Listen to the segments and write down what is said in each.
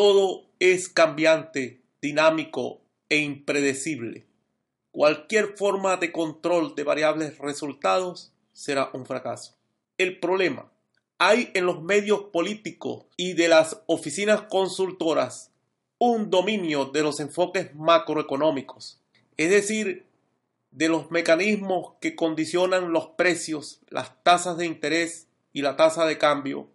Todo es cambiante, dinámico e impredecible. Cualquier forma de control de variables resultados será un fracaso. El problema. Hay en los medios políticos y de las oficinas consultoras un dominio de los enfoques macroeconómicos, es decir, de los mecanismos que condicionan los precios, las tasas de interés y la tasa de cambio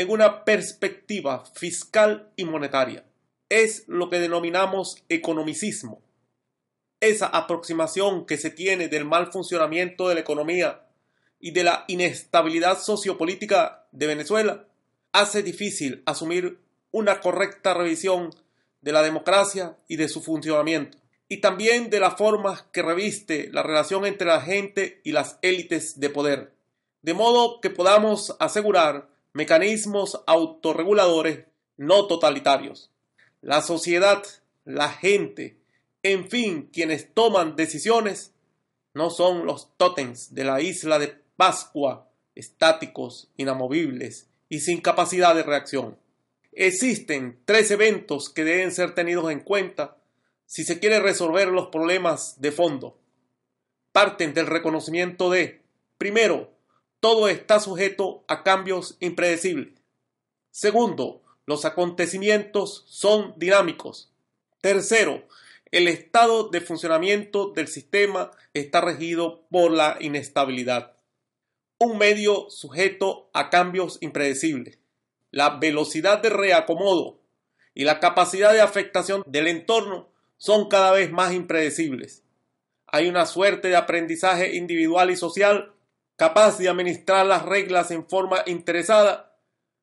en una perspectiva fiscal y monetaria. Es lo que denominamos economicismo. Esa aproximación que se tiene del mal funcionamiento de la economía y de la inestabilidad sociopolítica de Venezuela hace difícil asumir una correcta revisión de la democracia y de su funcionamiento y también de la forma que reviste la relación entre la gente y las élites de poder, de modo que podamos asegurar mecanismos autorreguladores no totalitarios. La sociedad, la gente, en fin, quienes toman decisiones, no son los tótems de la isla de Pascua, estáticos, inamovibles y sin capacidad de reacción. Existen tres eventos que deben ser tenidos en cuenta si se quiere resolver los problemas de fondo. Parten del reconocimiento de, primero, todo está sujeto a cambios impredecibles. Segundo, los acontecimientos son dinámicos. Tercero, el estado de funcionamiento del sistema está regido por la inestabilidad. Un medio sujeto a cambios impredecibles. La velocidad de reacomodo y la capacidad de afectación del entorno son cada vez más impredecibles. Hay una suerte de aprendizaje individual y social capaz de administrar las reglas en forma interesada,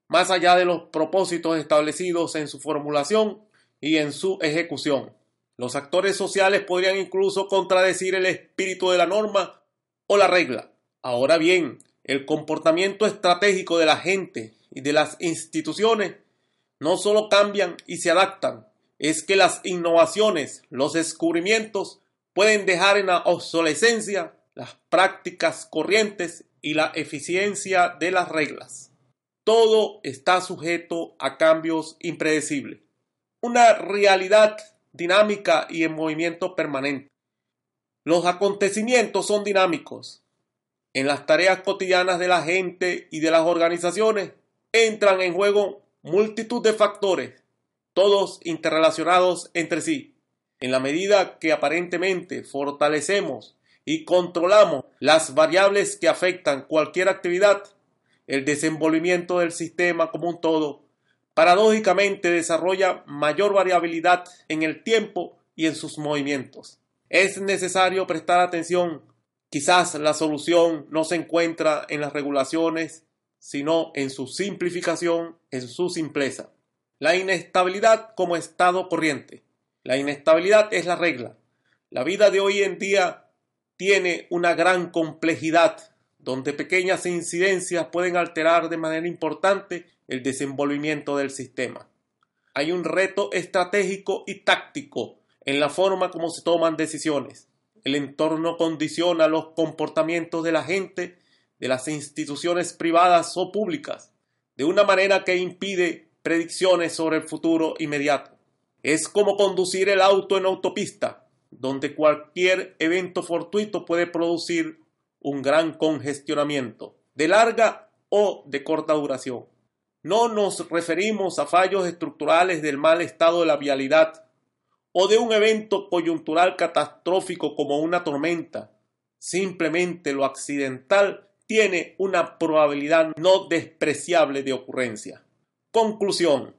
más allá de los propósitos establecidos en su formulación y en su ejecución. Los actores sociales podrían incluso contradecir el espíritu de la norma o la regla. Ahora bien, el comportamiento estratégico de la gente y de las instituciones no solo cambian y se adaptan, es que las innovaciones, los descubrimientos pueden dejar en la obsolescencia las prácticas corrientes y la eficiencia de las reglas. Todo está sujeto a cambios impredecibles. Una realidad dinámica y en movimiento permanente. Los acontecimientos son dinámicos. En las tareas cotidianas de la gente y de las organizaciones entran en juego multitud de factores todos interrelacionados entre sí. En la medida que aparentemente fortalecemos y controlamos las variables que afectan cualquier actividad, el desenvolvimiento del sistema como un todo, paradójicamente desarrolla mayor variabilidad en el tiempo y en sus movimientos. Es necesario prestar atención. Quizás la solución no se encuentra en las regulaciones, sino en su simplificación, en su simpleza. La inestabilidad como estado corriente. La inestabilidad es la regla. La vida de hoy en día tiene una gran complejidad, donde pequeñas incidencias pueden alterar de manera importante el desenvolvimiento del sistema. Hay un reto estratégico y táctico en la forma como se toman decisiones. El entorno condiciona los comportamientos de la gente, de las instituciones privadas o públicas, de una manera que impide predicciones sobre el futuro inmediato. Es como conducir el auto en autopista, donde cualquier evento fortuito puede producir un gran congestionamiento, de larga o de corta duración. No nos referimos a fallos estructurales del mal estado de la vialidad o de un evento coyuntural catastrófico como una tormenta. Simplemente lo accidental tiene una probabilidad no despreciable de ocurrencia. Conclusión.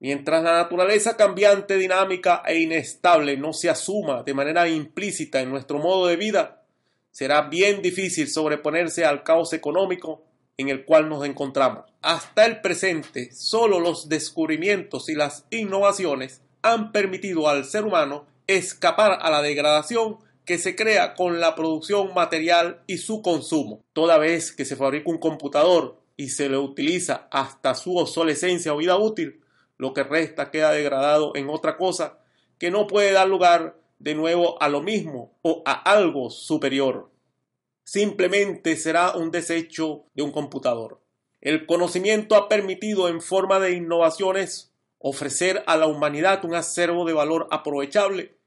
Mientras la naturaleza cambiante, dinámica e inestable no se asuma de manera implícita en nuestro modo de vida, será bien difícil sobreponerse al caos económico en el cual nos encontramos. Hasta el presente, solo los descubrimientos y las innovaciones han permitido al ser humano escapar a la degradación que se crea con la producción material y su consumo. Toda vez que se fabrica un computador y se le utiliza hasta su obsolescencia o vida útil, lo que resta queda degradado en otra cosa que no puede dar lugar de nuevo a lo mismo o a algo superior. Simplemente será un desecho de un computador. El conocimiento ha permitido en forma de innovaciones ofrecer a la humanidad un acervo de valor aprovechable,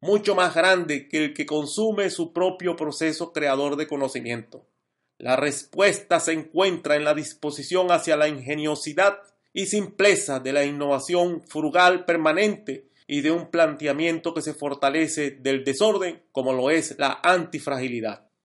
mucho más grande que el que consume su propio proceso creador de conocimiento. La respuesta se encuentra en la disposición hacia la ingeniosidad y simpleza de la innovación frugal permanente y de un planteamiento que se fortalece del desorden como lo es la antifragilidad.